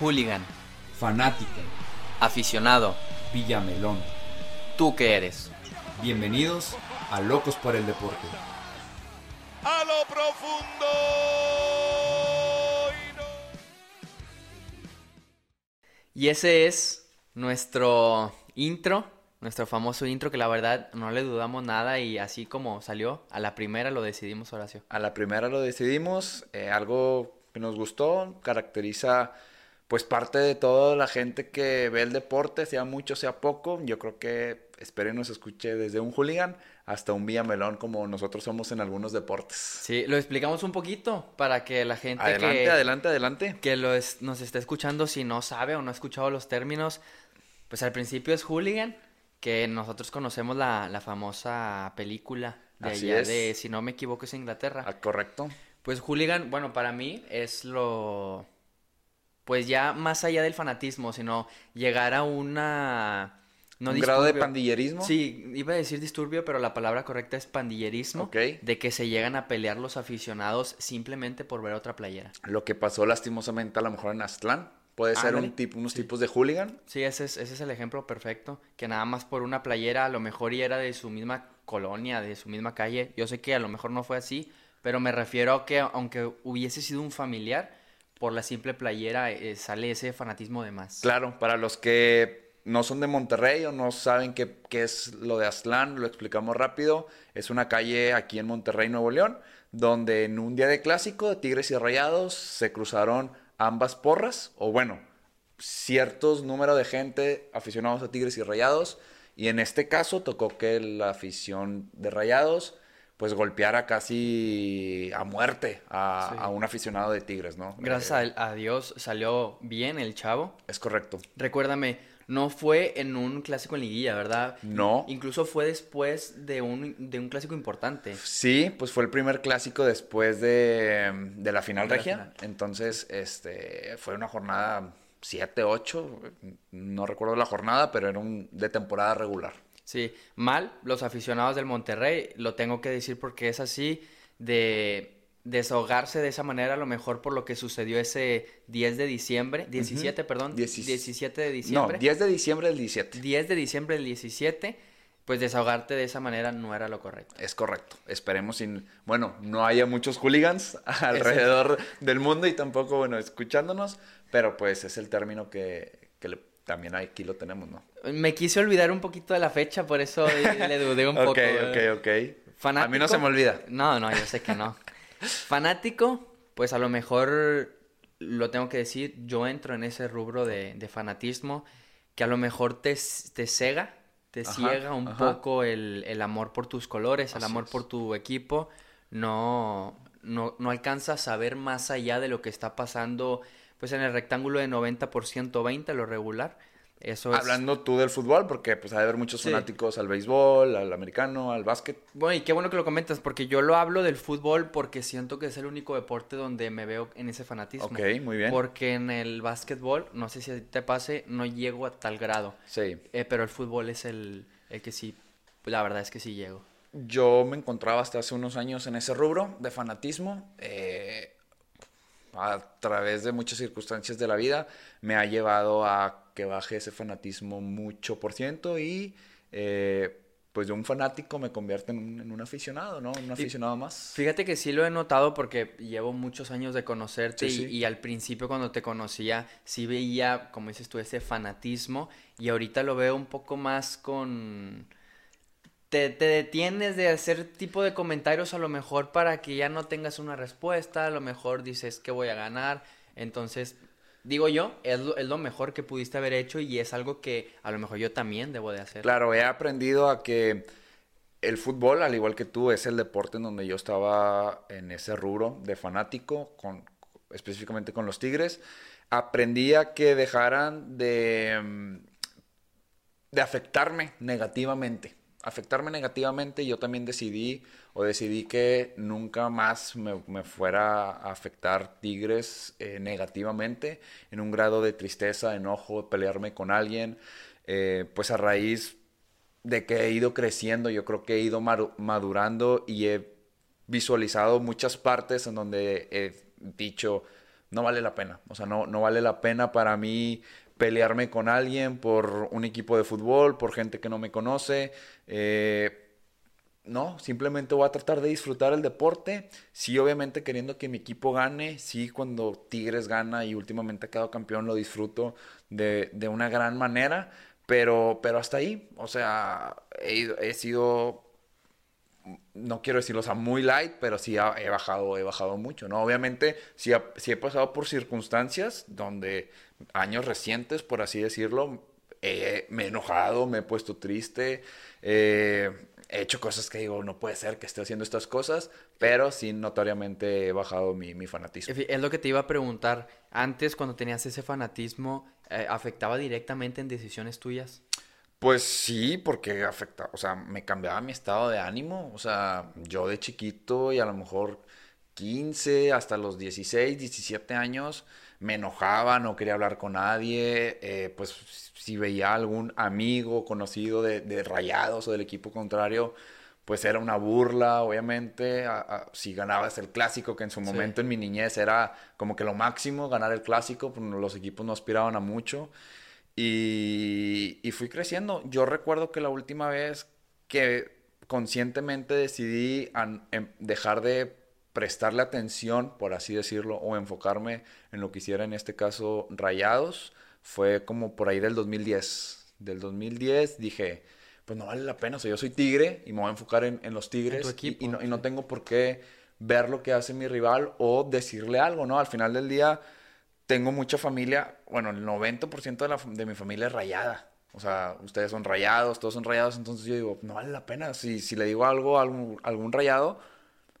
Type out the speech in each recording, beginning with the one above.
Hooligan. Fanática. Aficionado. Villamelón. ¿Tú qué eres? Bienvenidos a Locos por el Deporte. a lo profundo. y no- Y ese es nuestro intro, nuestro famoso intro que la verdad no le dudamos nada y así como salió, a la primera lo decidimos Horacio. A la primera lo decidimos, eh, algo que nos gustó, caracteriza pues parte de toda la gente que ve el deporte, sea mucho, sea poco. Yo creo que espero y nos escuche desde un hooligan hasta un villamelón como nosotros somos en algunos deportes. Sí, lo explicamos un poquito para que la gente Adelante, que, adelante, adelante. que lo es- nos está escuchando, si no sabe o no ha escuchado los términos, pues al principio es hooligan, que nosotros conocemos la, la famosa película de Así allá es. de, si no me equivoco, es Inglaterra. Ah, correcto. Pues hooligan, bueno, para mí es lo... Pues ya más allá del fanatismo, sino llegar a una... No un grado de pandillerismo. Sí, iba a decir disturbio, pero la palabra correcta es pandillerismo. Ok. De que se llegan a pelear los aficionados simplemente por ver otra playera. Lo que pasó lastimosamente a lo mejor en Aztlán. Puede ser un tipo, unos tipos de hooligan. Sí, ese es, ese es el ejemplo perfecto. Que nada más por una playera, a lo mejor y era de su misma colonia, de su misma calle. Yo sé que a lo mejor no fue así, pero me refiero a que aunque hubiese sido un familiar, por la simple playera eh, sale ese fanatismo de más. Claro, para los que no son de Monterrey o no saben qué, es lo de Aztlán, lo explicamos rápido. Es una calle aquí en Monterrey, Nuevo León, donde en un día de clásico de Tigres y Rayados se cruzaron ambas porras, o bueno, ciertos números de gente aficionados a Tigres y Rayados. Y en este caso tocó que la afición de Rayados pues golpeara casi a muerte a, Sí. a un aficionado de Tigres, ¿no? Gracias Eh, a, Dios salió bien el chavo. Es correcto. Recuérdame, no fue en un clásico en liguilla, ¿verdad? No. Incluso fue después de un, de un clásico importante. Sí, pues fue el primer clásico después de, de la final De la regia. final. Entonces, este, fue una jornada 7, 8, no recuerdo la jornada, pero era un de temporada regular. Sí, mal los aficionados del Monterrey, lo tengo que decir porque es así, de desahogarse de esa manera, a lo mejor por lo que sucedió ese 10 de diciembre, 17, perdón, Diecis- 17 de No, diciembre. 10 de diciembre del 17. 10 de diciembre del 17, pues desahogarte de esa manera no era lo correcto. Es correcto. Esperemos sin, bueno, no haya muchos hooligans alrededor del mundo y tampoco, bueno, escuchándonos, pero pues es el término que, que le- también aquí lo tenemos, ¿no? Me quise olvidar un poquito de la fecha, por eso le dudé un poco. ok, ok, ok. Fanático. A mí no se me olvida. No, no, yo sé que no. Fanático, pues a lo mejor lo tengo que decir, yo entro en ese rubro de, de fanatismo que a lo mejor te, te cega, te Ajá, ciega un ajá. poco el, el amor por tus colores, el Así amor es. por tu equipo. No, no, no alcanzas a ver más allá de lo que está pasando pues en el rectángulo de 90% 20, lo regular. Eso es... Hablando tú del fútbol, porque pues hay de haber muchos Sí. fanáticos al béisbol, al americano, al básquet. Bueno, y qué bueno que lo comentas, porque yo lo hablo del fútbol porque siento que es el único deporte donde me veo en ese fanatismo. Ok, muy bien. Porque en el básquetbol, no sé si te pase, no llego a tal grado. Sí. Eh, pero el fútbol es el, el que sí, la verdad es que sí llego. Yo me encontraba hasta hace unos años en ese rubro de fanatismo. eh, a través de muchas circunstancias de la vida me ha llevado a que baje ese fanatismo mucho por ciento y eh, pues de un fanático me convierte en un, en un aficionado, ¿no? Un aficionado más. Fíjate que sí lo he notado porque llevo muchos años de conocerte Sí, y, sí. y al principio cuando te conocía sí veía, como dices tú, ese fanatismo y ahorita lo veo un poco más con... Te, te detienes de hacer tipo de comentarios a lo mejor para que ya no tengas una respuesta, a lo mejor dices que voy a ganar, entonces digo yo, es lo, es lo mejor que pudiste haber hecho y es algo que a lo mejor yo también debo de hacer. Claro, he aprendido a que el fútbol, al igual que tú, es el deporte en donde yo estaba en ese rubro de fanático, con, específicamente con los Tigres. Aprendí a que dejaran de, mm, de afectarme negativamente. Afectarme negativamente, yo también decidí o decidí que nunca más me, fuera a afectar Tigres eh, negativamente, en un grado de tristeza, enojo, pelearme con alguien. Eh, pues a raíz de que he ido creciendo, yo creo que he ido madurando y he visualizado muchas partes en donde he dicho, no vale la pena. O sea, no, no vale la pena para mí pelearme con alguien por un equipo de fútbol, por gente que no me conoce. Eh, no, simplemente voy a tratar de disfrutar el deporte. Sí, obviamente queriendo que mi equipo gane. Sí, cuando Tigres gana y últimamente ha quedado campeón, lo disfruto de, de una gran manera. Pero, pero hasta ahí, o sea, he, he sido no quiero decirlo, o sea, muy light, pero sí he bajado, he bajado mucho, ¿no? Obviamente, sí, he pasado por circunstancias donde años recientes, por así decirlo, me he enojado, me he puesto triste, eh, he hecho cosas que digo, no puede ser que esté haciendo estas cosas, pero sí notoriamente he bajado mi, mi fanatismo. Es lo que te iba a preguntar, antes cuando tenías ese fanatismo, eh, ¿afectaba directamente en decisiones tuyas? Pues sí, porque afecta, o sea, me cambiaba mi estado de ánimo, o sea, yo de chiquito y a lo mejor 15 hasta los 16, 17 años me enojaba, no quería hablar con nadie, eh, pues si veía algún amigo conocido de, Rayados o del equipo contrario, pues era una burla, obviamente, si ganabas el clásico, que en su momento en mi niñez era como que lo máximo, ganar el clásico, pues los equipos no aspiraban a mucho. Y, fui creciendo. Yo recuerdo que la última vez que conscientemente decidí em, dejar de prestarle atención, por así decirlo, o enfocarme en lo que hiciera en este caso Rayados, fue como por ahí del 2010. Del 2010 dije, pues no vale la pena, o sea, yo soy tigre y me voy a enfocar en, los tigres y, no, y no tengo por qué ver lo que hace mi rival o decirle algo, ¿no? Al final del día tengo mucha familia, bueno, el 90% de, la, de mi familia es rayada. O sea, ustedes son rayados, todos son rayados, entonces yo digo, no vale la pena. Si, si le digo algo a algún, algún rayado,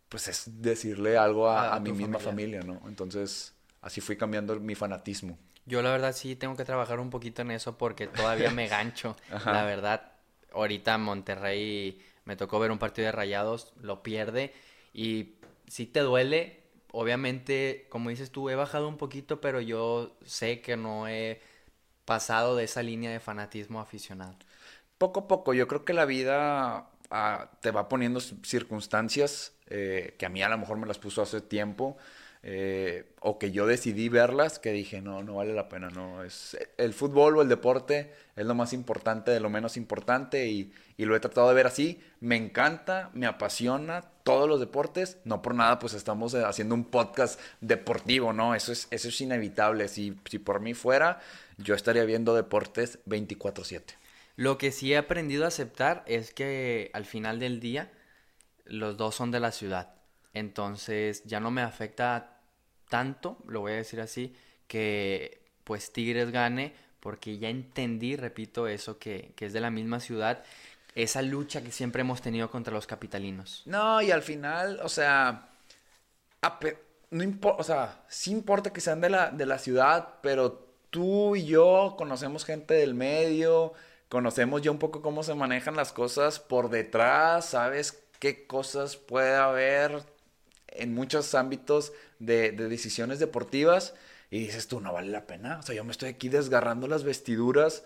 pues es decirle algo a, mi misma familia. ¿no? Entonces, así fui cambiando mi fanatismo. Yo la verdad sí tengo que trabajar un poquito en eso porque todavía me gancho. La verdad, ahorita Monterrey me tocó ver un partido de rayados, lo pierde y sí te duele, obviamente, como dices tú, he bajado un poquito, pero yo sé que no he pasado de esa línea de fanatismo aficionado. Poco a poco, yo creo que la vida ah, te va poniendo circunstancias eh, que a mí a lo mejor me las puso hace tiempo. Eh, o que yo decidí verlas, que dije, no, no vale la pena, no, es el fútbol o el deporte es lo más importante de lo menos importante y, y lo he tratado de ver así, me encanta, me apasiona todos los deportes, no por nada pues estamos eh, haciendo un podcast deportivo, ¿no? Eso es, eso es inevitable, si, si por mí fuera, yo estaría viendo deportes 24/7. Lo que sí he aprendido a aceptar es que al final del día los dos son de la ciudad entonces ya no me afecta tanto, lo voy a decir así, que pues Tigres gane porque ya entendí, repito, eso que, es de la misma ciudad, esa lucha que siempre hemos tenido contra los capitalinos. No, y al final, o sea, no importa, o sea, sí importa que sean de la, de la ciudad, pero tú y yo conocemos gente del medio, conocemos ya un poco cómo se manejan las cosas por detrás, sabes qué cosas puede haber en muchos ámbitos de, decisiones deportivas y dices tú, no vale la pena. O sea, yo me estoy aquí desgarrando las vestiduras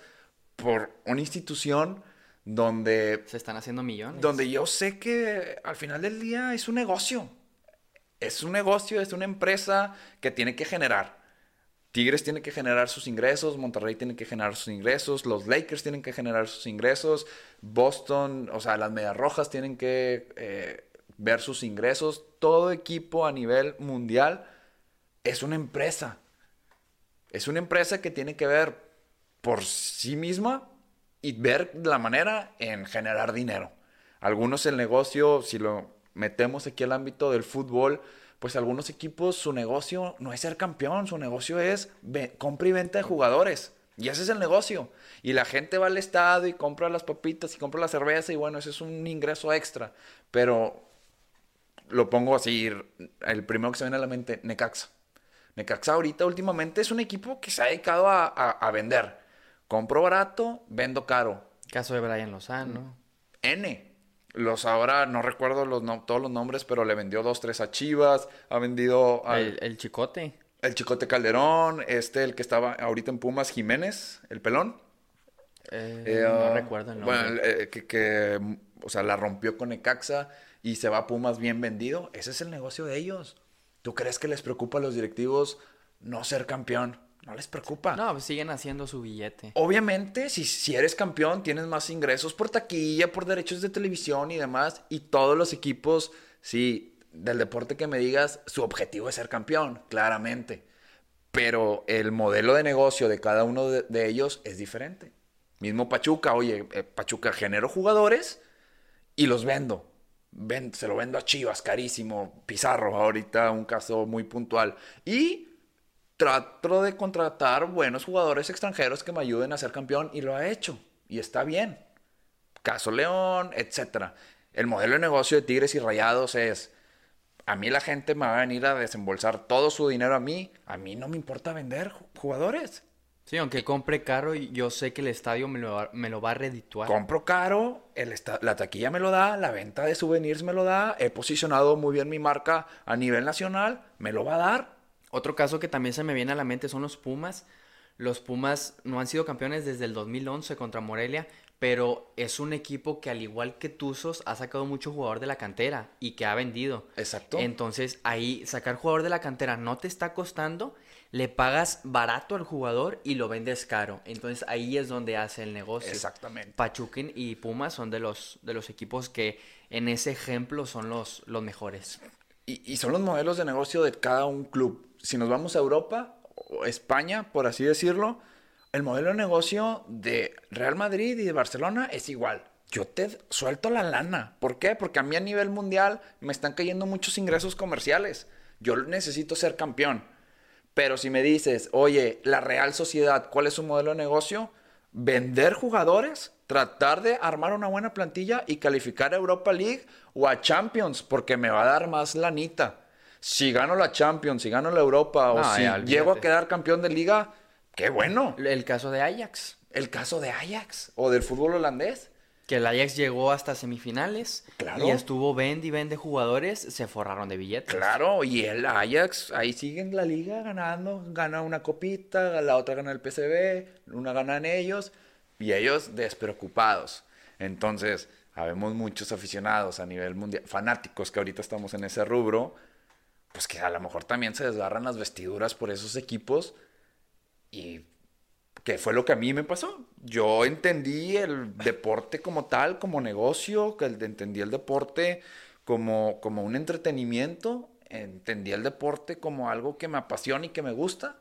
por una institución donde... Se están haciendo millones. Donde yo sé que al final del día es un negocio. Es un negocio, es una empresa que tiene que generar. Tigres tiene que generar sus ingresos, Monterrey tiene que generar sus ingresos, los Lakers tienen que generar sus ingresos, Boston, o sea, las Medias Rojas tienen que eh, ver sus ingresos. Todo equipo a nivel mundial es una empresa. Es una empresa que tiene que ver por sí misma y ver la manera en generar dinero. Algunos el negocio, si lo metemos aquí al ámbito del fútbol, pues algunos equipos su negocio no es ser campeón, su negocio es compra y venta de jugadores. Y ese es el negocio. Y la gente va al estado y compra las papitas y compra la cerveza y bueno, ese es un ingreso extra. Pero lo pongo así, el primero que se viene a la mente, Necaxa. Necaxa ahorita últimamente es un equipo que se ha dedicado a, vender. Compro barato, vendo caro. Caso de Brian Lozano. N. Los ahora, no recuerdo los todos los nombres, pero le vendió dos, tres a Chivas. Ha vendido... el, Chicote. El Chicote Calderón. Este, el que estaba ahorita en Pumas, Jiménez, el pelón. Eh, eh, no ah, recuerdo el nombre. Bueno, eh, que, que, o sea, la rompió con Necaxa y se va a Pumas bien vendido, ese es el negocio de ellos. ¿Tú crees que les preocupa a los directivos no ser campeón. No les preocupa. No, pues siguen haciendo su billete. Obviamente, si, si eres campeón, tienes más ingresos por taquilla, por derechos de televisión y demás. Y todos los equipos, sí, del deporte que me digas, su objetivo es ser campeón, claramente. Pero el modelo de negocio de cada uno de, de ellos es diferente. Mismo Pachuca, oye, eh, Pachuca genero jugadores y los vendo. Ven- se lo vendo a Chivas, carísimo. Pizarro, ahorita un caso muy puntual. Y trato de contratar buenos jugadores extranjeros que me ayuden a ser campeón y lo ha hecho. Y está bien. Caso León, etcétera. El modelo de negocio de Tigres y Rayados es, a mí la gente me va a venir a desembolsar todo su dinero a mí, a mí no me importa vender ju- jugadores. Sí, aunque compre caro, yo sé que el estadio me lo va, me lo va a redituar. Compro caro, el la taquilla me lo da, la venta de souvenirs me lo da, he posicionado muy bien mi marca a nivel nacional, me lo va a dar. Otro caso que también se me viene a la mente son los Pumas. Los Pumas no han sido campeones desde el 2011 contra Morelia, pero es un equipo que al igual que Tuzos ha sacado mucho jugador de la cantera y que ha vendido. Exacto. Entonces ahí sacar jugador de la cantera no te está costando, le pagas barato al jugador y lo vendes caro. Entonces ahí es donde hace el negocio. Exactamente. Pachuquín y Pumas son de los, de los equipos que en ese ejemplo son los, los mejores. Y, y son los modelos de negocio de cada un club. Si nos vamos a Europa o España, por así decirlo, el modelo de negocio de Real Madrid y de Barcelona es igual. Yo te suelto la lana. ¿Por qué? Porque a mí a nivel mundial me están cayendo muchos ingresos comerciales. Yo necesito ser campeón. Pero si me dices, oye, la Real Sociedad, ¿cuál es su modelo de negocio? Vender jugadores, tratar de armar una buena plantilla y calificar a Europa League o a Champions, porque me va a dar más lanita. Si gano la Champions, si gano la Europa o si ya, olvídate. llego a quedar campeón de liga, qué bueno. El caso de Ajax, El caso de Ajax o del fútbol holandés. que el Ajax llegó hasta semifinales Claro. y estuvo vende y vende jugadores, se forraron de billetes. Claro, y el Ajax ahí sigue en la liga ganando, gana una copita, la otra gana el PCB, una ganan ellos y ellos despreocupados. Entonces, habemos muchos aficionados a nivel mundial, fanáticos que ahorita estamos en ese rubro, pues que a lo mejor también se desgarran las vestiduras por esos equipos y que fue lo que a mí me pasó. Yo entendí el deporte como tal, como negocio, que entendí el deporte como, como un entretenimiento, entendí el deporte como algo que me apasiona y que me gusta,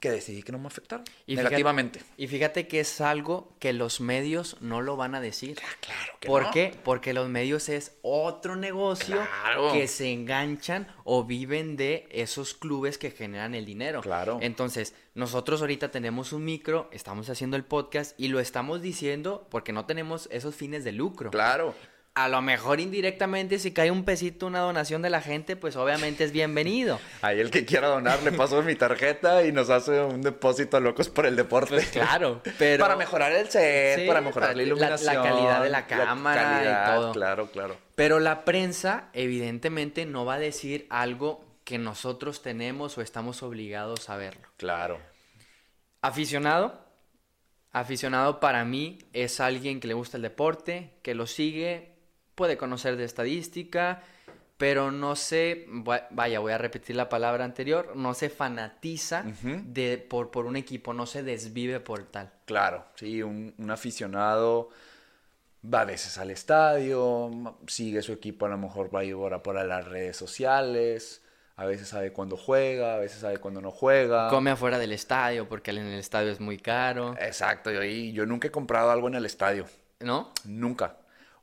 que decidí que no me afectara Y fíjate- negativamente. y fíjate que es algo que los medios no lo van a decir. Claro que ¿Por no. qué? Porque los medios es otro negocio Claro. que se enganchan o viven de esos clubes que generan el dinero. Claro. Entonces, nosotros ahorita tenemos un micro, estamos haciendo el podcast y lo estamos diciendo porque no tenemos esos fines de lucro. Claro. A lo mejor indirectamente si cae un pesito, una donación de la gente, pues obviamente es bienvenido. Ahí el que quiera donar le paso mi tarjeta y nos hace un depósito a locos por el deporte. Pues claro, pero... Para mejorar el set, Sí, para mejorar para la la- la iluminación. calidad de la cámara y todo. Claro, claro. Pero la prensa, evidentemente, no va a decir algo que nosotros tenemos o estamos obligados a verlo. Claro. Aficionado. Aficionado para mí es alguien que le gusta el deporte, que lo sigue, puede conocer de estadística, pero no se, va- vaya, voy a repetir la palabra anterior, no se fanatiza de, por, por un equipo, no se desvive por tal. Claro, sí, un, un aficionado va a veces al estadio, sigue su equipo, a lo mejor va y ora por las redes sociales, a veces sabe cuándo juega, a veces sabe cuándo no juega. Come afuera del estadio porque en el estadio es muy caro, Exacto, y ahí yo nunca he comprado algo en el estadio, ¿no? nunca.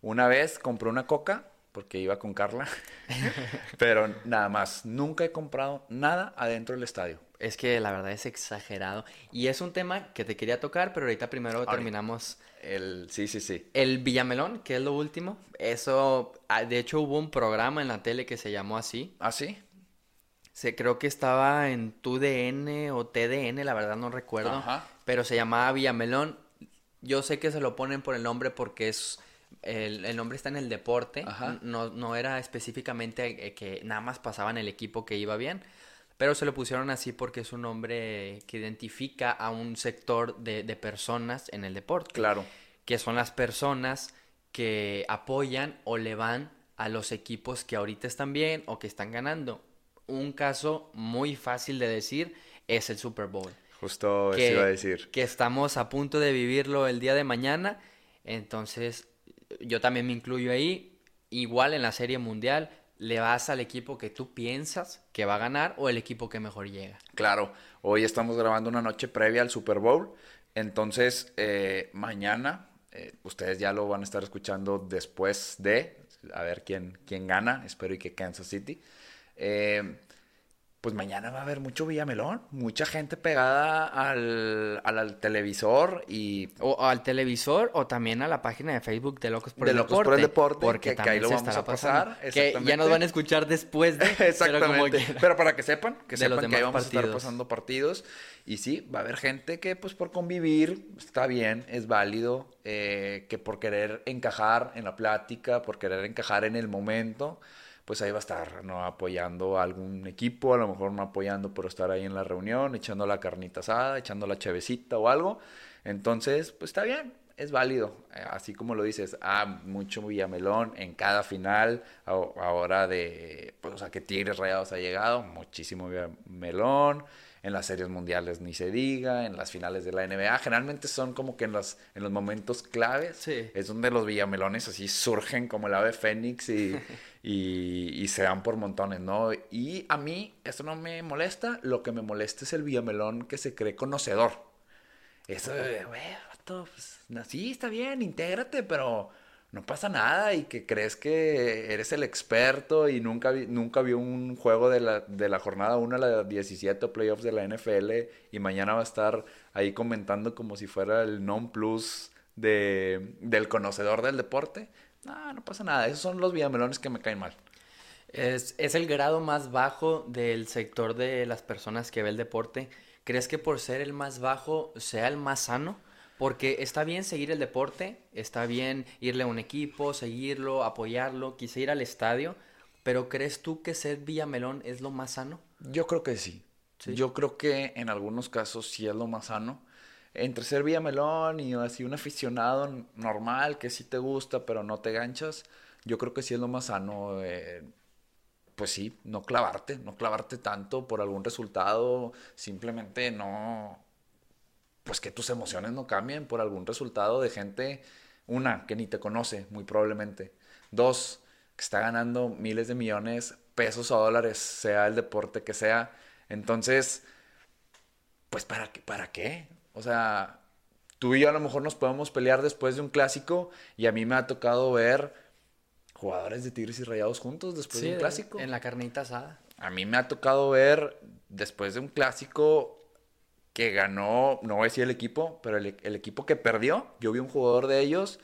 Una vez compré una coca porque iba con Carla, pero nada más, nunca he comprado nada adentro del estadio. Es que la verdad es exagerado. Y es un tema que te quería tocar, pero ahorita primero terminamos El, sí, sí, sí. el Villamelón, que es lo último. Eso, ah, de hecho hubo un programa en la tele que se llamó así. ¿Ah, sí? Se, creo que estaba en TUDN o TDN, la verdad no recuerdo. Ajá. Pero se llamaba Villamelón. Yo sé que se lo ponen por el nombre porque es... El, el nombre está en el deporte. Ajá. No, no era específicamente eh, que nada más pasaba en el equipo que iba bien. Pero se lo pusieron así porque es un nombre que identifica a un sector de, de personas en el deporte Claro. que son las personas que apoyan o le van a los equipos que ahorita están bien o que están ganando. un caso muy fácil de decir es el Super Bowl. Justo que, eso iba a decir. Que estamos a punto de vivirlo el día de mañana. Entonces, yo también me incluyo ahí. Igual en la Serie Mundial, le vas al equipo que tú piensas que va a ganar o el equipo que mejor llega. Claro, hoy estamos grabando una noche previa al Super Bowl. Entonces, eh, mañana, eh, ustedes ya lo van a estar escuchando después de, a ver quién, quién gana. Espero y que Kansas City. Eh, pues mañana va a haber mucho Villamelón, mucha gente pegada al, al, al, televisor y... O al televisor o también a la página de Facebook de Locos por, de el, Locos deporte, por el Deporte. Porque que, también que ahí lo se vamos a pasar. Que ya nos van a escuchar después de... Exactamente. Pero, pero, para que sepan, que sepan que ahí vamos partidos. a estar pasando partidos. Y sí, va a haber gente que pues por convivir está bien, es válido, eh, que por querer encajar en la plática, por querer encajar en el momento pues ahí va a estar, ¿no? Apoyando a algún equipo, a lo mejor no apoyando por estar ahí en la reunión, echando la carnita asada, echando la chevecita o algo. Entonces, pues está bien, es válido. Así como lo dices, ah, mucho Villamelón en cada final, ahora de, pues, o sea, que Tigres Rayados ha llegado, muchísimo Villamelón. En las series mundiales ni se diga, en las finales de la NBA, generalmente son como que en los, en los momentos claves, sí. es donde los villamelones así surgen como el ave fénix y, y, y, se dan por montones, ¿no? Y a mí eso no me molesta, lo que me molesta es el villamelón que se cree conocedor. Eso, güey, pues, sí, está bien, intégrate, pero no pasa nada y que crees que eres el experto y nunca, vi, nunca vio un juego de la, de la jornada 1 a la 17 playoffs de la NFL y mañana va a estar ahí comentando como si fuera el non plus de, del conocedor del deporte. No, no pasa nada. Esos son los villamelones que me caen mal. Es, es el grado más bajo del sector de las personas que ve el deporte. ¿Crees que por ser el más bajo sea el más sano? Porque está bien seguir el deporte, está bien irle a un equipo, seguirlo, apoyarlo, quise ir al estadio, pero ¿crees tú que ser Villamelón es lo más sano? Yo creo que sí. sí. Yo creo que en algunos casos sí es lo más sano. Entre ser Villamelón y así un aficionado normal que sí te gusta, pero no te ganchas, yo creo que sí es lo más sano. Eh, pues sí, no clavarte, no clavarte tanto por algún resultado, simplemente no, pues que tus emociones no cambien por algún resultado de gente, una, que ni te conoce, muy probablemente. Dos, que está ganando miles de millones, pesos o dólares, sea el deporte que sea. Entonces, pues ¿para qué? ¿Para qué? O sea, tú y yo a lo mejor nos podemos pelear después de un clásico y a mí me ha tocado ver jugadores de Tigres y Rayados juntos después sí, de un clásico. En la carnita asada. A mí me ha tocado ver después de un clásico que ganó, no voy a decir el equipo, pero el, equipo que perdió, yo vi un jugador de ellos,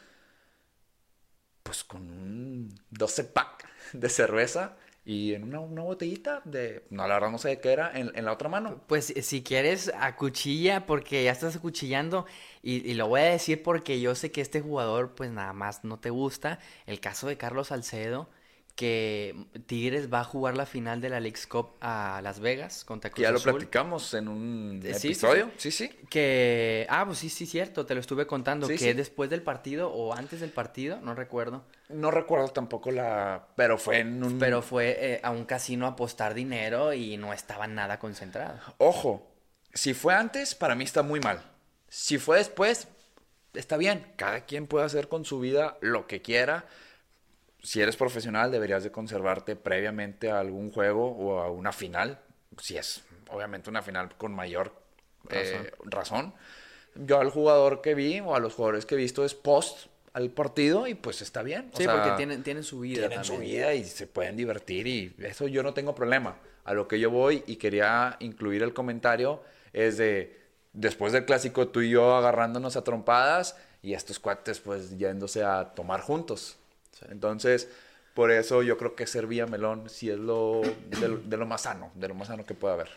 pues con un 12 pack de cerveza y en una, una botellita de, no, la verdad no sé de qué era, en, en, la otra mano. Pues si quieres, acuchilla, porque ya estás acuchillando, y, y, lo voy a decir porque yo sé que este jugador, pues nada más no te gusta, el caso de Carlos Salcedo que Tigres va a jugar la final de la League's Cup a Las Vegas contra Cruz Ya lo Azul. platicamos en un Sí, episodio. sí, Sí, sí. Que, ah, pues sí, sí, cierto, te lo estuve contando, que después del partido o antes del partido, no recuerdo, No recuerdo tampoco la. Pero fue en un. pero fue eh, a un casino a apostar dinero y no estaba nada concentrado. Ojo, si fue antes, para mí está muy mal. Si fue después, está bien. Cada quien puede hacer con su vida lo que quiera. Si eres profesional, deberías de conservarte previamente a algún juego o a una final. Si es, obviamente, una final con mayor eh, razón. Yo al jugador que vi o a los jugadores que he visto es post al partido y pues está bien. O Sí, sea, porque tienen, tienen su vida tienen su también. vida y se pueden divertir y eso yo no tengo problema. A lo que yo voy y quería incluir el comentario es de después del clásico tú y yo agarrándonos a trompadas y estos cuates pues yéndose a tomar juntos. Entonces, por eso yo creo que ser Villamelón sí es lo de, lo más sano, de lo más sano que puede haber.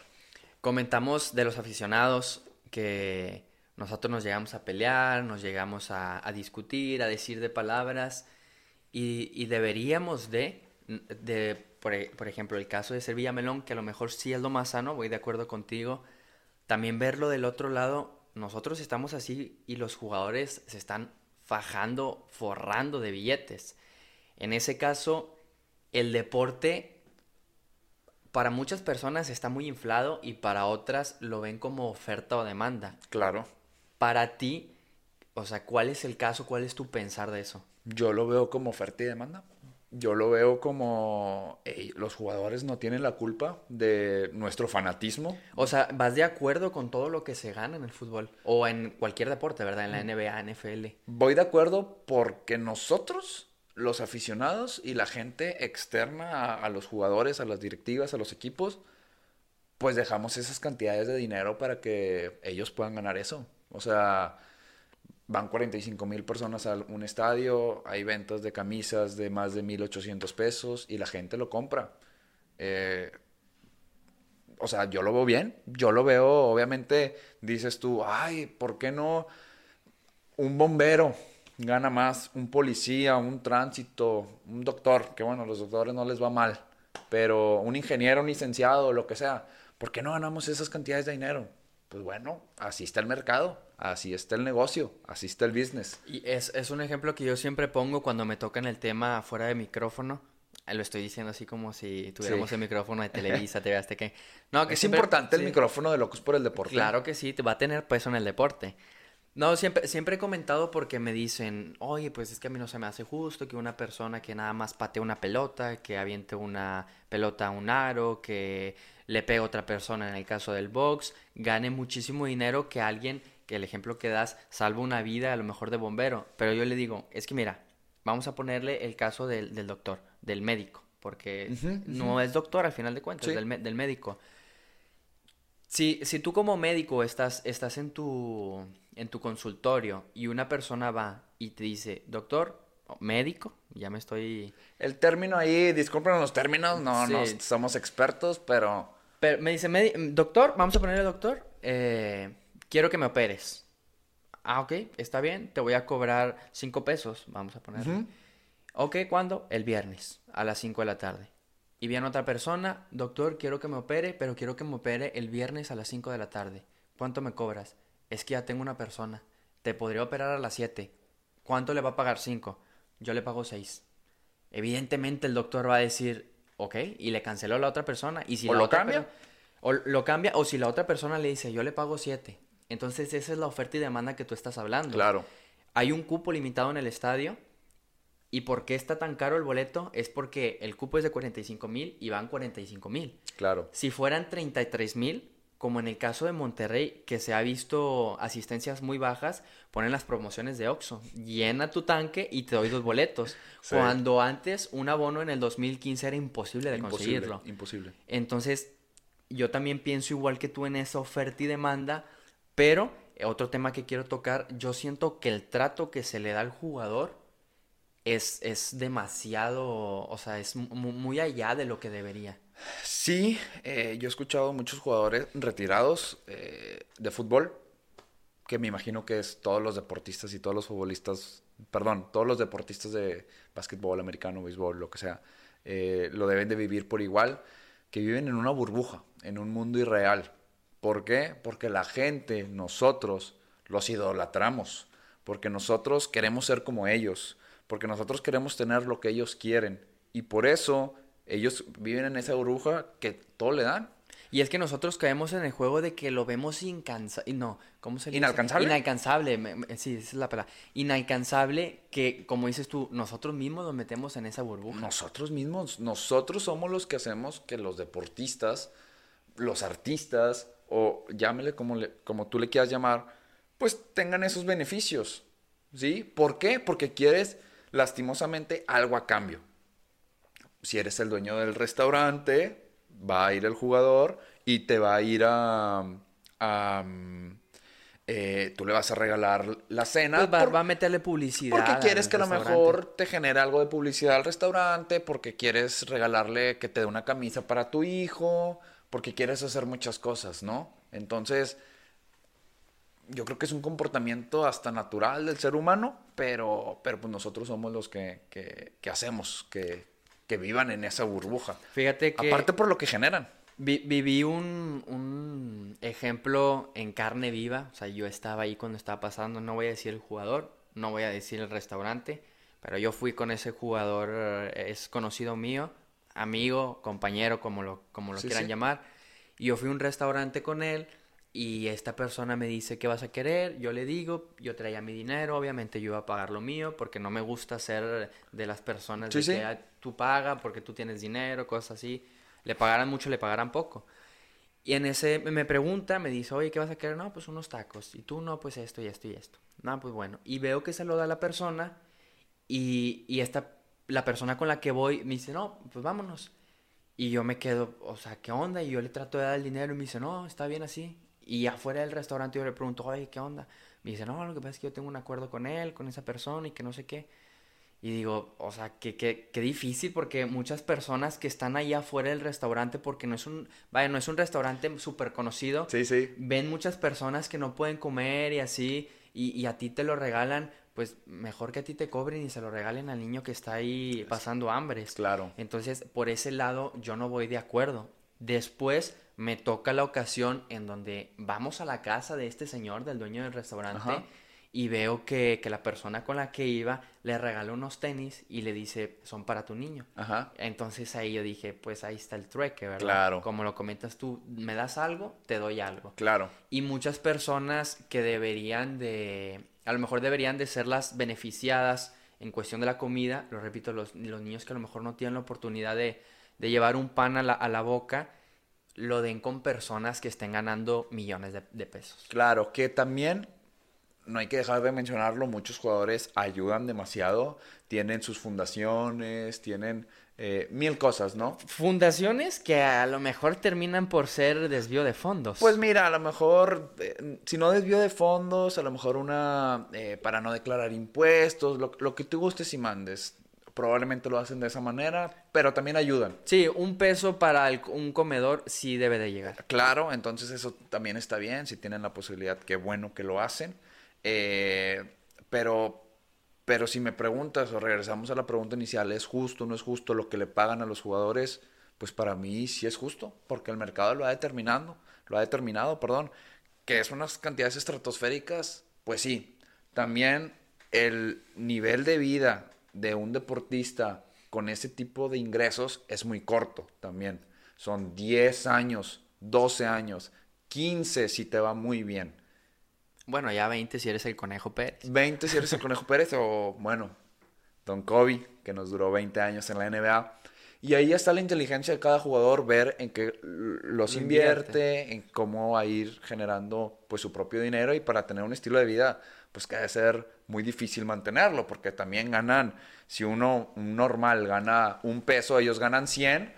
Comentamos de los aficionados que nosotros nos llegamos a pelear, nos llegamos a, a discutir, a decir de palabras y, deberíamos de, de por, e- por, ejemplo, el caso de ser Villamelón, que a lo mejor sí es lo más sano, voy de acuerdo contigo, también verlo del otro lado, nosotros estamos así y los jugadores se están fajando, forrando de billetes. En ese caso, el deporte para muchas personas está muy inflado y para otras lo ven como oferta o demanda. Claro. Para ti, o sea, ¿cuál es el caso? ¿Cuál es tu pensar de eso? Yo lo veo como oferta y demanda. Yo lo veo como los jugadores no tienen la culpa de nuestro fanatismo. O sea, ¿vas de acuerdo con todo lo que se gana en el fútbol? O en cualquier deporte, ¿verdad? En la NBA, NFL. Voy de acuerdo porque nosotros, los aficionados y la gente externa a, los jugadores, a las directivas, a los equipos, pues dejamos esas cantidades de dinero para que ellos puedan ganar eso. O sea, van 45 mil personas a un estadio, hay ventas de camisas de más de 1.800 pesos y la gente lo compra. Eh, o sea, yo lo veo bien, yo lo veo, obviamente dices tú, ay, ¿por qué no un bombero gana más, un policía, un tránsito, un doctor, que bueno, los doctores no les va mal, pero un ingeniero, un licenciado, lo que sea, ¿por qué no ganamos esas cantidades de dinero? Pues bueno, así está el mercado, así está el negocio, así está el business. Y es, es un ejemplo que yo siempre pongo cuando me tocan el tema fuera de micrófono. Eh, Lo estoy diciendo así como si tuviéramos Sí. el micrófono de Televisa, TV Azteca. No, que Es siempre- importante el sí. micrófono de Locos por el Deporte. Claro que sí, te va a tener peso en el deporte. No, siempre, siempre he comentado porque me dicen, oye, pues es que a mí no se me hace justo que una persona que nada más patee una pelota, que aviente una pelota a un aro, que le pegue a otra persona en el caso del box, gane muchísimo dinero que alguien, que el ejemplo que das, salva una vida a lo mejor de bombero. Pero yo le digo, es que mira, vamos a ponerle el caso del, del doctor, del médico, porque no es doctor al final de cuentas, Sí. del, del médico. Si, si tú como médico estás, estás en tu, en tu consultorio y una persona va y te dice, doctor, médico, ya me estoy... El término ahí, disculpen los términos, no, Sí. no somos expertos, pero Pero me dice, "Medi- doctor, vamos a ponerle doctor, eh, quiero que me operes. Ah, ok, está bien, te voy a cobrar cinco pesos, vamos a ponerle. Ujú. Ok, ¿cuándo? El viernes, a las 5 de la tarde. Y viene otra persona, doctor, quiero que me opere, pero quiero que me opere el viernes a las 5 de la tarde. ¿Cuánto me cobras? Es que ya tengo una persona. Te podría operar a las 7. ¿Cuánto le va a pagar? 5. Yo le pago 6. Evidentemente el doctor va a decir, ok, y le canceló a la otra persona. Y si ¿O la lo otra cambia? O lo cambia, o si la otra persona le dice, yo le pago 7. Entonces esa es la oferta y demanda que tú estás hablando. claro. Hay un cupo limitado en el estadio. ¿Y por qué está tan caro el boleto? Es porque el cupo es de 45 mil y van 45 mil. Claro. Si fueran 33 mil, como en el caso de Monterrey, que se ha visto asistencias muy bajas, ponen las promociones de Oxxo. Llena tu tanque y te doy dos boletos. Sí. Cuando antes un abono en el 2015 era imposible de Imposible, conseguirlo. imposible. Entonces, yo también pienso igual que tú en esa oferta y demanda, pero eh, otro tema que quiero tocar, yo siento que el trato que se le da al jugador es, es demasiado, o sea, es mu- muy allá de lo que debería. Sí, eh, yo he escuchado muchos jugadores retirados eh, de fútbol, que me imagino que es todos los deportistas y todos los futbolistas, perdón, todos los deportistas de básquetbol, americano, béisbol, lo que sea, eh, lo deben de vivir por igual, que viven en una burbuja, en un mundo irreal. ¿Por qué? Porque la gente, nosotros, los idolatramos, porque nosotros queremos ser como ellos, porque nosotros queremos tener lo que ellos quieren, y por eso ellos viven en esa burbuja que todo le dan. Y es que nosotros caemos en el juego de que lo vemos incansable. No, ¿cómo se dice? ¿Inalcanzable? Inalcanzable, me- me- sí, esa es la palabra. Inalcanzable que, como dices tú, nosotros mismos nos metemos en esa burbuja. Nosotros mismos, nosotros somos los que hacemos que los deportistas, los artistas, o llámele como, le- como tú le quieras llamar, pues tengan esos beneficios. ¿Sí? ¿Por qué? Porque quieres lastimosamente algo a cambio. Si eres el dueño del restaurante, va a ir el jugador y te va a ir a... a, eh, tú le vas a regalar la cena. Pues va, por- va a meterle publicidad. porque quieres que a lo mejor te genere algo de publicidad al restaurante, porque quieres regalarle que te dé una camisa para tu hijo, porque quieres hacer muchas cosas, ¿no? Entonces, yo creo que es un comportamiento hasta natural del ser humano, pero, pero pues nosotros somos los que, que- que hacemos que, que vivan en esa burbuja. Fíjate que Aparte por lo que generan. vi- viví un, un ejemplo en carne viva. O sea, yo estaba ahí cuando estaba pasando. No voy a decir el jugador, no voy a decir el restaurante, pero yo fui con ese jugador, eh, es conocido mío. amigo, compañero, como lo, como lo Sí, quieran sí. llamar. Y yo fui a un restaurante con él y esta persona me dice, ¿qué vas a querer? Yo le digo, yo traía mi dinero, obviamente yo iba a pagar lo mío porque no me gusta ser de las personas Sí, de sí. que "Ah, tú paga porque tú tienes dinero, cosas así. Le pagaran mucho, le pagaran poco. Y en ese me pregunta, me dice, oye, ¿qué vas a querer? No, pues unos tacos. Y tú, no, pues esto y esto y esto. No, pues bueno. Y veo que se lo da la persona y, y esta, la persona con la que voy me dice, no, pues vámonos. Y yo me quedo, o sea, ¿qué onda? Y yo le trato de dar el dinero y me dice, no, está bien así. Y afuera del restaurante yo le pregunto, oye, ¿qué onda? Me dice, no, lo que pasa es que yo tengo un acuerdo con él, con esa persona y que no sé qué. Y digo, o sea, qué, difícil porque muchas personas que están ahí afuera del restaurante, porque no es un, vaya, no es un restaurante súper conocido, Sí, sí. ven muchas personas que no pueden comer y así, y, y a ti te lo regalan, pues mejor que a ti te cobren y se lo regalen al niño que está ahí pasando hambres. Claro. Entonces, por ese lado, yo no voy de acuerdo. Después me toca la ocasión en donde vamos a la casa de este señor, del dueño del restaurante, Ajá. y veo que, que la persona con la que iba le regaló unos tenis y le dice, son para tu niño. Ajá. Entonces ahí yo dije, pues ahí está el trueque, ¿verdad? Claro. Como lo comentas tú, me das algo, te doy algo. Claro. Y muchas personas que deberían de, a lo mejor deberían de ser las beneficiadas en cuestión de la comida, lo repito, los, los niños que a lo mejor no tienen la oportunidad de, de llevar un pan a la, a la boca, lo den con personas que estén ganando millones de, de pesos. Claro, que también no hay que dejar de mencionarlo, muchos jugadores ayudan demasiado, tienen sus fundaciones, tienen eh, mil cosas, ¿no? Fundaciones que a lo mejor terminan por ser desvío de fondos. Pues mira, a lo mejor, eh, si no desvío de fondos, a lo mejor una eh, para no declarar impuestos, lo, lo que tú gustes y mandes. Probablemente lo hacen de esa manera, pero también ayudan. Sí, un peso para el- un comedor sí debe de llegar. Claro, entonces eso también está bien, si tienen la posibilidad, qué bueno que lo hacen. Eh, pero, pero si me preguntas, o regresamos a la pregunta inicial, ¿es justo o no es justo lo que le pagan a los jugadores? Pues para mí sí es justo, porque el mercado lo ha determinado, lo ha determinado, perdón, que es unas cantidades estratosféricas, pues sí. También el nivel de vida de un deportista con ese tipo de ingresos es muy corto también. Son 10 años, 12 años, 15 si te va muy bien. Bueno, ya 20 si eres el Conejo Pérez. 20 si eres el Conejo Pérez o, bueno, Don Kobe, que nos duró 20 años en la NBA. Y ahí está la inteligencia de cada jugador, ver en qué los Lo invierte, en cómo va a ir generando pues su propio dinero y para tener un estilo de vida pues que ha de ser muy difícil mantenerlo, porque también ganan, si uno un normal gana un peso, ellos ganan 100,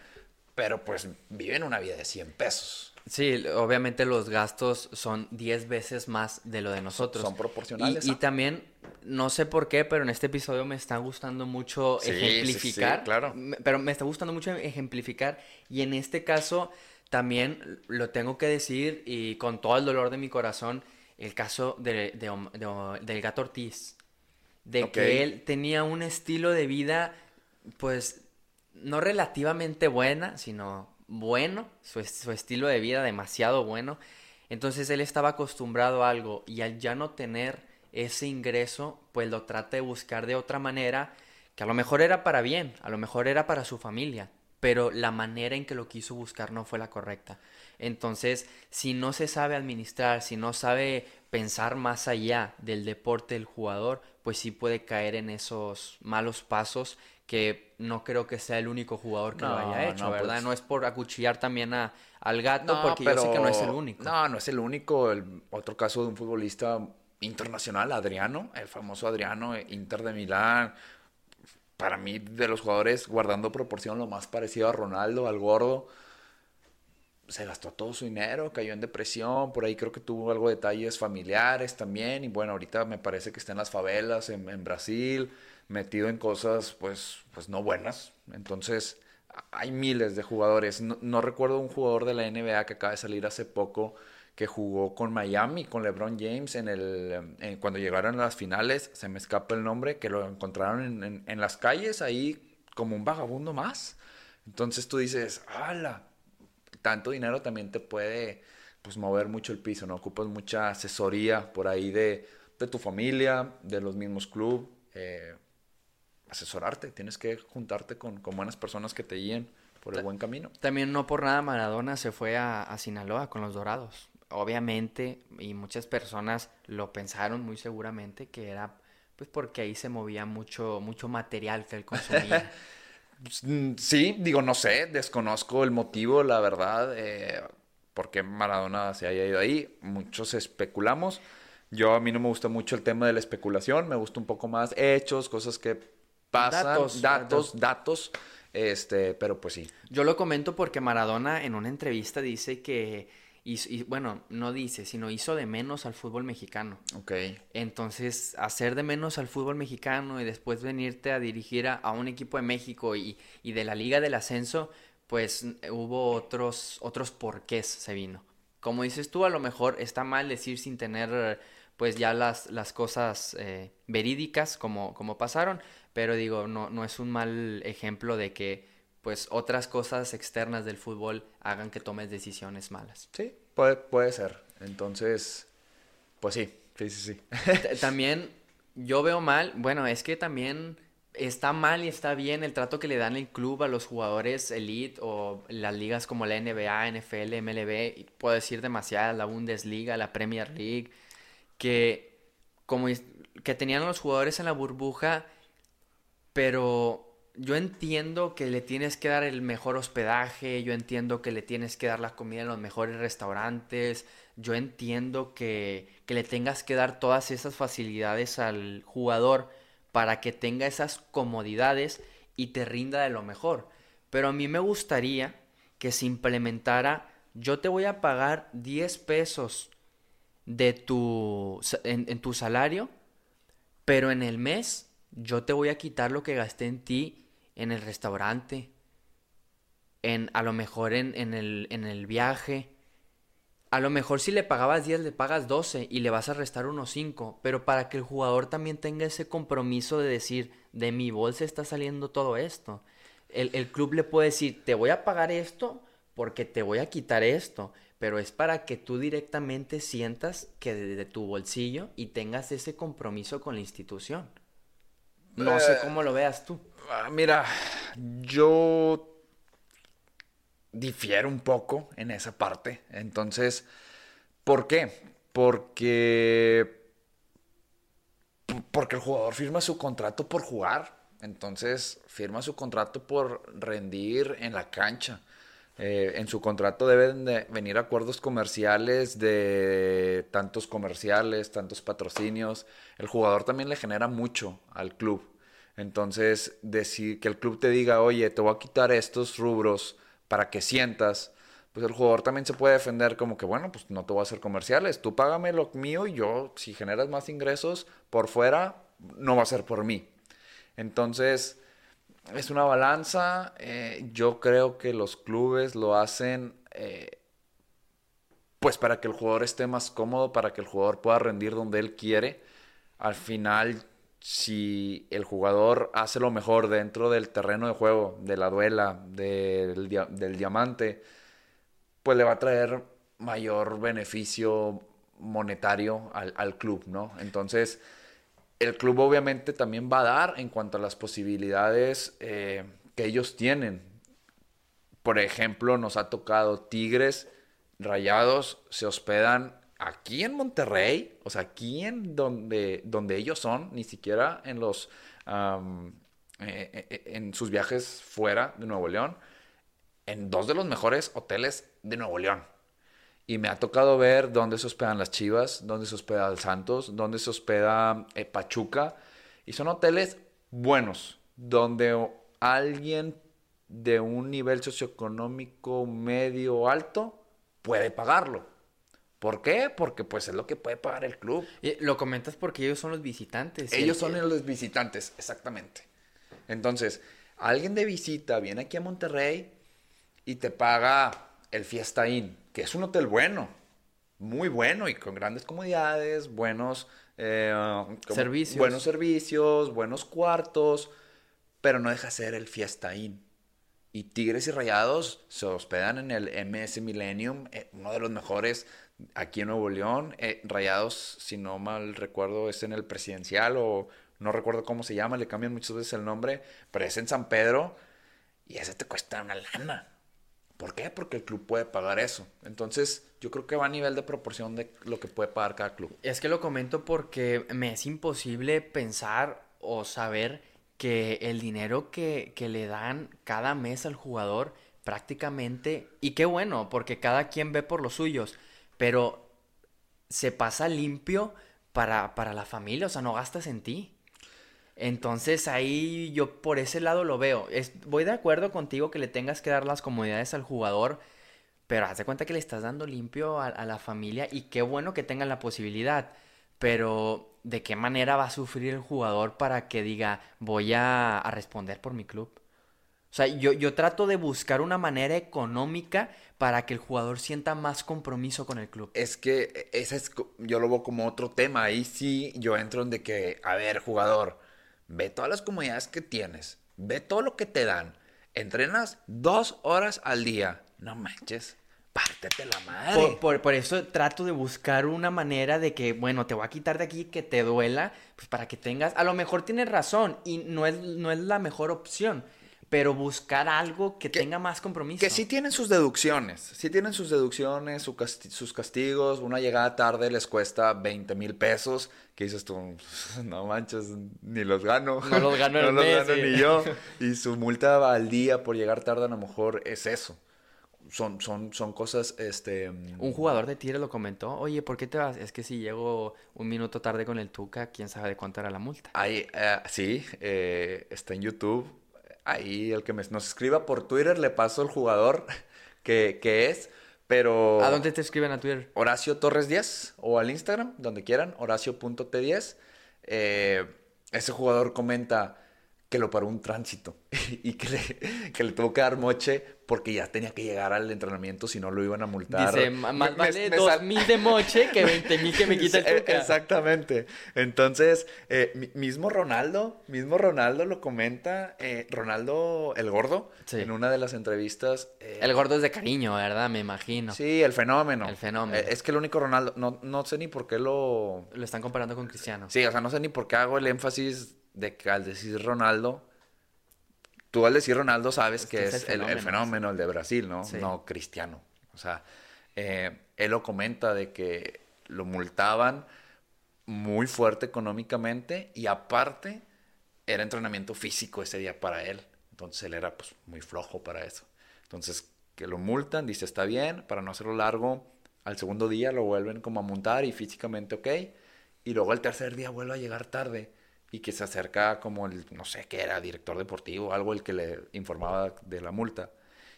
pero pues viven una vida de 100 pesos. Sí, obviamente los gastos son 10 veces más de lo de nosotros. Son proporcionales, Y, y ¿ah? también, no sé por qué, pero en este episodio me está gustando mucho Sí, sí, sí, ejemplificar. claro. Pero me está gustando mucho ejemplificar. Y en este caso, también lo tengo que decir, y con todo el dolor de mi corazón, el caso de, del gato Ortiz. De que él tenía un estilo de vida, pues, no relativamente buena, sino bueno, su, su estilo de vida demasiado bueno. Entonces él estaba acostumbrado a algo y al ya no tener ese ingreso, pues lo trata de buscar de otra manera, que a lo mejor era para bien, a lo mejor era para su familia, pero la manera en que lo quiso buscar no fue la correcta. Entonces, si no se sabe administrar, si no sabe pensar más allá del deporte del jugador, pues sí puede caer en esos malos pasos que no creo que sea el único jugador que lo haya hecho, no, ¿verdad? pues- No es por acuchillar también a, al gato, porque yo sé que no es el único. No, no es el único. El otro caso de un futbolista internacional, Adriano, el famoso Adriano, eh, Inter de Milán. Para mí, de los jugadores, guardando proporción, lo más parecido a Ronaldo, al gordo. Se gastó todo su dinero, cayó en depresión, por ahí creo que tuvo algo de detalles familiares también. Y bueno, ahorita me parece que está en las favelas, en, Brasil, metido en cosas pues, pues no buenas. Entonces, hay miles de jugadores. No, recuerdo un jugador de la NBA que acaba de salir hace poco que jugó con Miami, con LeBron James, en el, en- cuando llegaron a las finales, se me escapa el nombre, que lo encontraron en, en- en las calles ahí como un vagabundo más. Entonces tú dices, ¡hala! Tanto dinero también te puede pues mover mucho el piso, ¿no? Ocupas mucha asesoría por ahí de, de tu familia, de los mismos clubes, asesorarte, tienes que juntarte con, con buenas personas que te guíen por el buen camino. También no por nada Maradona se fue a, a Sinaloa con los Dorados. Obviamente, y muchas personas lo pensaron muy seguramente que era pues porque ahí se movía mucho, mucho material que él consumía. Mm, Sí, digo, no sé, desconozco el motivo, la verdad, eh, por qué Maradona se haya ido ahí. Muchos especulamos. Yo a mí no me gusta mucho el tema de la especulación, me gusta un poco más hechos, cosas que pasan, Datos, datos, datos, este, pero pues sí. Yo lo comento porque Maradona en una entrevista dice que, y, bueno, no dice, sino hizo de menos al fútbol mexicano. Ok. Entonces, hacer de menos al fútbol mexicano y después venirte a dirigir a, a un equipo de México y, y de la Liga del Ascenso, pues hubo otros, otros porqués se vino. Como dices tú, a lo mejor está mal decir sin tener pues ya las, las cosas eh, verídicas como, como pasaron, pero digo, no, no es un mal ejemplo de que pues otras cosas externas del fútbol hagan que tomes decisiones malas. Sí, puede, puede ser. Entonces, pues sí, sí, sí, También yo veo mal, bueno, es que también está mal y está bien el trato que le dan el club a los jugadores elite o las ligas como la NBA, NFL, MLB, y puedo decir demasiadas, la Bundesliga, la Premier League, que como que tenían los jugadores en la burbuja, pero yo entiendo que le tienes que dar el mejor hospedaje, yo entiendo que le tienes que dar la comida en los mejores restaurantes, yo entiendo que, que le tengas que dar todas esas facilidades al jugador para que tenga esas comodidades y te rinda de lo mejor. Pero a mí me gustaría que se implementara, yo te voy a pagar 10 pesos de tu, en, en tu salario, pero en el mes yo te voy a quitar lo que gasté en ti en el restaurante, en a lo mejor en, en el, en el viaje. A lo mejor si le pagabas 10 le pagas 12 y le vas a restar unos 5, pero para que el jugador también tenga ese compromiso de decir, de mi bolsa está saliendo todo esto. El, el club le puede decir, te voy a pagar esto porque te voy a quitar esto, pero es para que tú directamente sientas que de, de tu bolsillo y tengas ese compromiso con la institución. No sé Eh, cómo lo veas tú. Ah, Mira, yo difiero un poco en esa parte. Entonces, ¿por qué? Porque porque el jugador firma su contrato por jugar. Entonces, firma su contrato por rendir en la cancha. Eh, en su contrato deben de venir acuerdos comerciales de tantos comerciales, tantos patrocinios. El jugador también le genera mucho al club. Entonces, decir que el club te diga, oye, te voy a quitar estos rubros para que sientas, pues el jugador también se puede defender como que, bueno, pues no te voy a hacer comerciales, tú págame lo mío y yo, si generas más ingresos por fuera, no va a ser por mí. Entonces, es una balanza. eh, yo creo que los clubes lo hacen eh, pues para que el jugador esté más cómodo, para que el jugador pueda rendir donde él quiere. Al final, si el jugador hace lo mejor dentro del terreno de juego, de la duela, del, del diamante, pues le va a traer mayor beneficio monetario al, al club, ¿no? Entonces, el club obviamente también va a dar en cuanto a las posibilidades eh, que ellos tienen. Por ejemplo, nos ha tocado Tigres, Rayados, se hospedan aquí en Monterrey, o sea, aquí en donde, donde ellos son, ni siquiera en los eh, eh, en sus viajes fuera de Nuevo León, en dos de los mejores hoteles de Nuevo León. Y me ha tocado ver dónde se hospedan las Chivas, dónde se hospeda el Santos, dónde se hospeda eh, Pachuca. Y son hoteles buenos, donde alguien de un nivel socioeconómico medio o alto puede pagarlo. ¿Por qué? Porque pues es lo que puede pagar el club. Y lo comentas porque ellos son los visitantes. y Ellos el- son los visitantes, exactamente. Entonces, alguien de visita viene aquí a Monterrey y te paga el Fiesta Inn, que es un hotel bueno, muy bueno y con grandes comodidades, buenos eh, Servicios. buenos servicios, buenos cuartos, pero no deja ser el Fiesta Inn. Y Tigres y Rayados se hospedan en el MS Millennium, eh, uno de los mejores aquí en Nuevo León. Eh, Rayados, si no mal recuerdo, es en el presidencial o no recuerdo cómo se llama, le cambian muchas veces el nombre, pero es en San Pedro. y ese te cuesta una lana. ¿Por qué? Porque el club puede pagar eso. Entonces, yo creo que va a nivel de proporción de lo que puede pagar cada club. Es que lo comento porque me es imposible pensar o saber que el dinero que, que le dan cada mes al jugador prácticamente, y qué bueno, porque cada quien ve por los suyos, pero se pasa limpio para, para la familia, o sea, no gastas en ti. Entonces ahí yo por ese lado lo veo. Es, voy de acuerdo contigo que le tengas que dar las comodidades al jugador, pero haz de cuenta que le estás dando limpio a, la familia y qué bueno que tengan la posibilidad. Pero ¿de qué manera va a sufrir el jugador para que diga voy a, responder por mi club? O sea, yo, yo trato de buscar una manera económica para que el jugador sienta más compromiso con el club. Es que ese es, yo lo veo como otro tema. Ahí sí yo entro en de que, a ver, jugador, ve todas las comodidades que tienes, ve todo lo que te dan. Entrenas dos horas al día. No manches, pártete la madre. Por, por- por eso trato de buscar una manera de que, bueno, te voy a quitar de aquí que te duela, pues para que tengas, a lo mejor tienes razón y no es, no es la mejor opción, pero buscar algo que, Que- tenga más compromiso. Que sí tienen sus deducciones, sí tienen sus deducciones, su casti- sus castigos. Una llegada tarde les cuesta 20 mil pesos. Que dices tú, no manches, ni los gano. No los gano el No los mes, gano sí. ni yo. Y su multa al día por llegar tarde a lo mejor es eso. Son, son, son cosas, este... Un jugador de Tigres lo comentó, oye, ¿por qué te vas? Es que si llego un minuto tarde con el Tuca, quién sabe de cuánto era la multa. Ahí, eh, sí, eh, está en YouTube. Ahí el que me- nos escriba por Twitter le paso el jugador que, que es, pero... ¿A dónde te escriben a Twitter? Horacio Torres 10 o al Instagram, donde quieran, horacio.t10. Eh, ese jugador comenta que lo paró un tránsito y que le, que le tuvo que dar moche porque ya tenía que llegar al entrenamiento si no lo iban a multar. Dice, "Ma- más Me- vale me dos mil de moche que veinte mil que me quita el Tuca. Exactamente. Entonces, eh, mi- mismo Ronaldo, mismo Ronaldo lo comenta, eh, Ronaldo el gordo, Sí. en una de las entrevistas. eh, El gordo es de cariño, ¿verdad? Me imagino. Sí, el fenómeno. El fenómeno. Es que el único Ronaldo, no, no sé ni por qué lo... Lo están comparando con Cristiano. Sí, o sea, no sé ni por qué hago el énfasis de que al decir Ronaldo, tú al decir Ronaldo sabes Es que, que es, el el, el fenómeno, fenómeno, el de Brasil, ¿no? Sí. No Cristiano. O sea, eh, él lo comenta de que lo multaban muy fuerte económicamente y aparte era entrenamiento físico ese día para él. Entonces él era pues muy flojo para eso. Entonces que lo multan, dice está bien, para no hacerlo largo, al segundo día lo vuelven como a montar y físicamente ok. Y luego el tercer día vuelve a llegar tarde y que se acerca como el, no sé qué era, director deportivo, algo el que le informaba de la multa.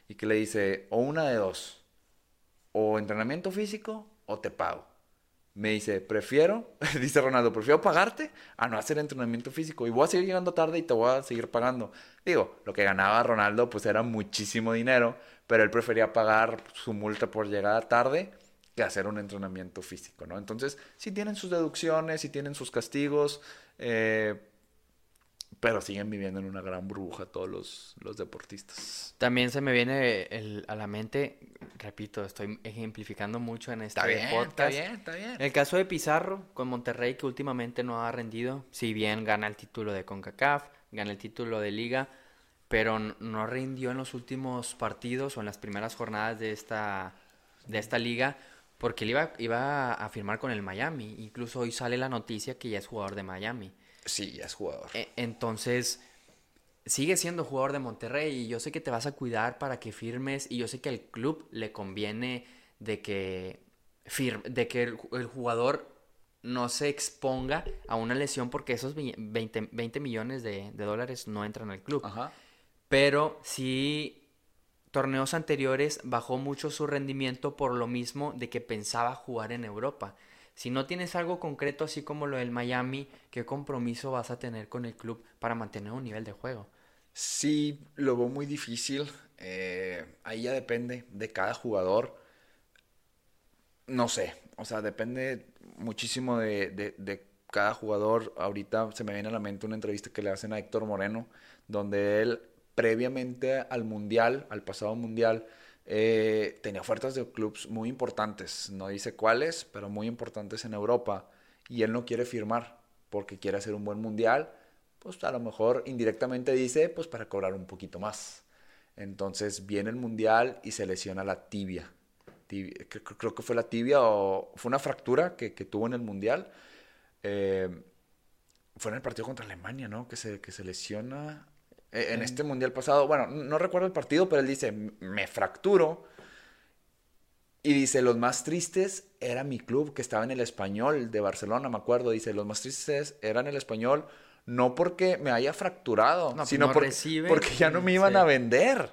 Y que le dice, o una de dos, o entrenamiento físico o te pago. Me dice, prefiero, dice Ronaldo, prefiero pagarte a no hacer entrenamiento físico. Y voy a seguir llegando tarde y te voy a seguir pagando. Digo, lo que ganaba Ronaldo pues era muchísimo dinero, pero él prefería pagar su multa por llegada tarde que hacer un entrenamiento físico, ¿no? Entonces, sí tienen sus deducciones, sí tienen sus castigos, eh, pero siguen viviendo en una gran burbuja todos los, los deportistas. También se me viene el- a la mente, repito, estoy ejemplificando mucho en este Está bien, está podcast. bien, está bien. El caso de Pizarro con Monterrey que últimamente no ha rendido, si bien gana el título de CONCACAF, gana el título de liga, pero no rindió en los últimos partidos o en las primeras jornadas de esta, de esta liga porque él iba, iba a firmar con el Miami. Incluso hoy sale la noticia que ya es jugador de Miami. Sí, ya es jugador. E- Entonces, sigue siendo jugador de Monterrey y yo sé que te vas a cuidar para que firmes y yo sé que al club le conviene de que, fir- de que el, ju- el jugador no se exponga a una lesión porque esos vi- 20, 20 millones de, de dólares no entran al club. Ajá. Pero sí, torneos anteriores bajó mucho su rendimiento por lo mismo de que pensaba jugar en Europa. Si no tienes algo concreto así como lo del Miami, ¿qué compromiso vas a tener con el club para mantener un nivel de juego? Sí, lo veo muy difícil. eh, ahí ya depende de cada jugador. No sé, o sea, depende muchísimo de, de- de cada jugador. Ahorita se me viene a la mente una entrevista que le hacen a Héctor Moreno, donde él previamente al Mundial, al pasado Mundial, eh, tenía ofertas de clubes muy importantes. No dice cuáles, pero muy importantes en Europa. Y él no quiere firmar porque quiere hacer un buen Mundial pues a lo mejor indirectamente dice, pues para cobrar un poquito más. Entonces viene el mundial y se lesiona la tibia. Tibia- cre- cre- creo que fue la tibia o fue una fractura que, que tuvo en el mundial. Eh, fue en el partido contra Alemania, ¿no? Que se, que se lesiona. Eh, en este mundial pasado, bueno, no recuerdo el partido, pero él dice, me fracturo. Y dice, los más tristes era mi club que estaba en el español de Barcelona, me acuerdo. Dice, los más tristes eran el español, no porque me haya fracturado, No, pues sino no porque, ya no me iban sí. a vender.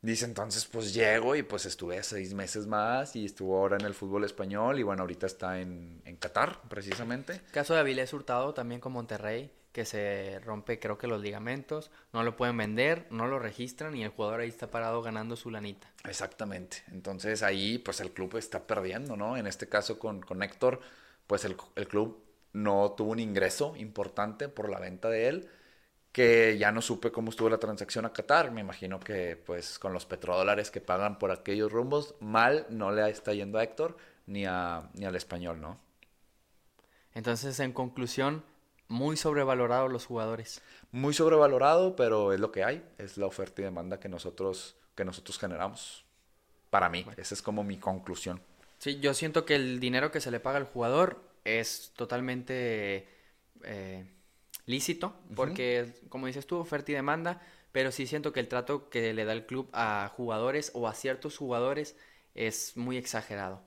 Dice, entonces pues llego y pues estuve seis meses más y estuvo ahora en el fútbol español y bueno, ahorita está en, en Qatar, precisamente. Caso de Avilés Hurtado también con Monterrey, que se rompe creo que los ligamentos, no lo pueden vender, no lo registran y el jugador ahí está parado ganando su lanita. Exactamente. Entonces ahí pues el club está perdiendo, ¿no? En este caso con, con Héctor, pues el, el club no tuvo un ingreso importante por la venta de él, que ya no supe cómo estuvo la transacción a Qatar. Me imagino que pues con los petrodólares que pagan por aquellos rumbos, mal no le está yendo a Héctor ni, a, ni al español, ¿no? Entonces, en conclusión, muy sobrevalorados los jugadores. Muy sobrevalorado, pero es lo que hay, es la oferta y demanda que nosotros, que nosotros generamos. Para mí, esa es como mi conclusión. Sí, yo siento que el dinero que se le paga al jugador es totalmente eh, lícito, porque como dices tú, oferta y demanda, pero sí siento que el trato que le da el club a jugadores o a ciertos jugadores es muy exagerado.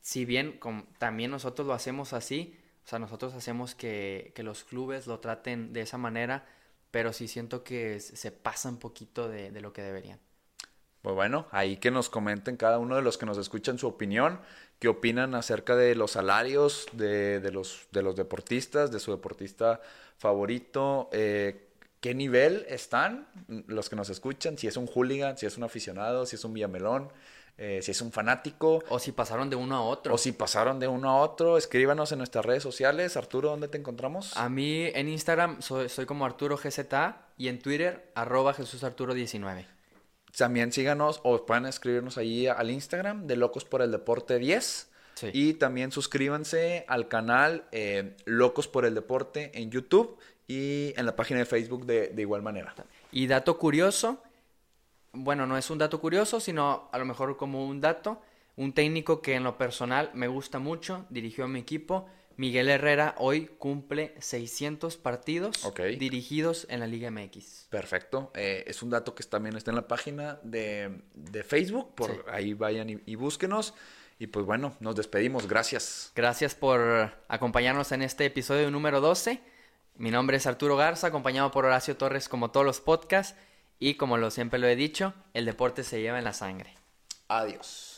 Si bien también nosotros lo hacemos así, sea, nosotros hacemos que, que los clubes lo traten de esa manera, pero sí siento que se pasa un poquito de, de lo que deberían. Pues bueno, ahí que nos comenten cada uno de los que nos escuchan su opinión, qué opinan acerca de los salarios de, de los, de los deportistas, de su deportista favorito, eh, qué nivel están los que nos escuchan, si es un hooligan, si es un aficionado, si es un villamelón, eh, si es un fanático, O si pasaron de uno a otro. o si pasaron de uno a otro, escríbanos en nuestras redes sociales. Arturo, ¿dónde te encontramos? A mí en Instagram soy, soy como Arturo GZA y en Twitter arroba Jesús Arturo 19. También síganos o pueden escribirnos ahí al Instagram de Locos por el Deporte 10. Sí. Y también suscríbanse al canal eh, Locos por el Deporte en YouTube y en la página de Facebook de, de igual manera. Y dato curioso, bueno, no es un dato curioso, sino a lo mejor como un dato, un técnico que en lo personal me gusta mucho, dirigió a mi equipo, Miguel Herrera, hoy cumple 600 partidos dirigidos en la Liga MX. Perfecto. Eh, es un dato que también está en la página de, de Facebook. Por Sí. ahí vayan y, y búsquenos. Y pues bueno, nos despedimos. Gracias. Gracias por acompañarnos en este episodio número 12. Mi nombre es Arturo Garza, acompañado por Horacio Torres como todos los podcasts. Y como lo siempre lo he dicho, el deporte se lleva en la sangre. Adiós.